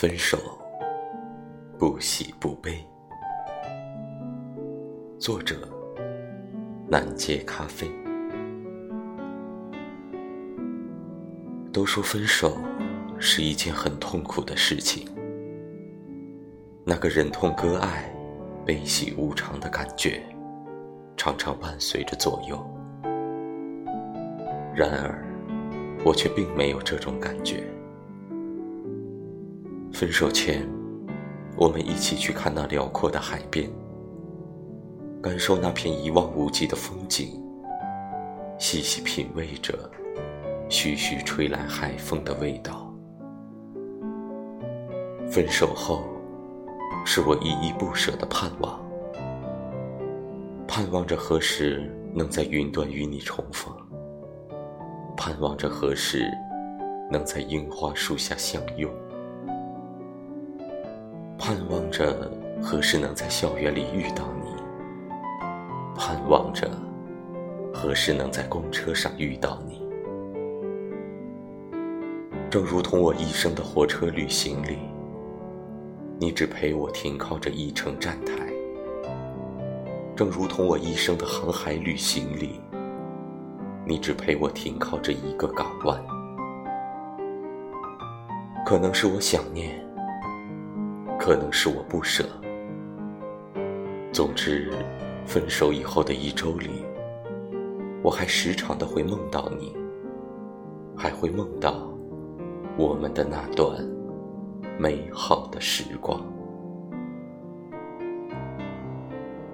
分手，不喜不悲。作者：南街咖啡。都说分手是一件很痛苦的事情，那个忍痛割爱、悲喜无常的感觉，常常伴随着左右。然而，我却并没有这种感觉。分手前，我们一起去看那辽阔的海边，感受那片一望无际的风景，细细品味着徐徐吹来海风的味道。分手后，是我依依不舍的盼望，盼望着何时能在云端与你重逢，盼望着何时能在樱花树下相拥。盼望着何时能在校园里遇到你，盼望着何时能在公车上遇到你。正如同我一生的火车旅行里，你只陪我停靠着一程站台；正如同我一生的航海旅行里，你只陪我停靠着一个港湾。可能是我想念。可能是我不舍。总之，分手以后的一周里，我还时常的会梦到你，还会梦到我们的那段美好的时光。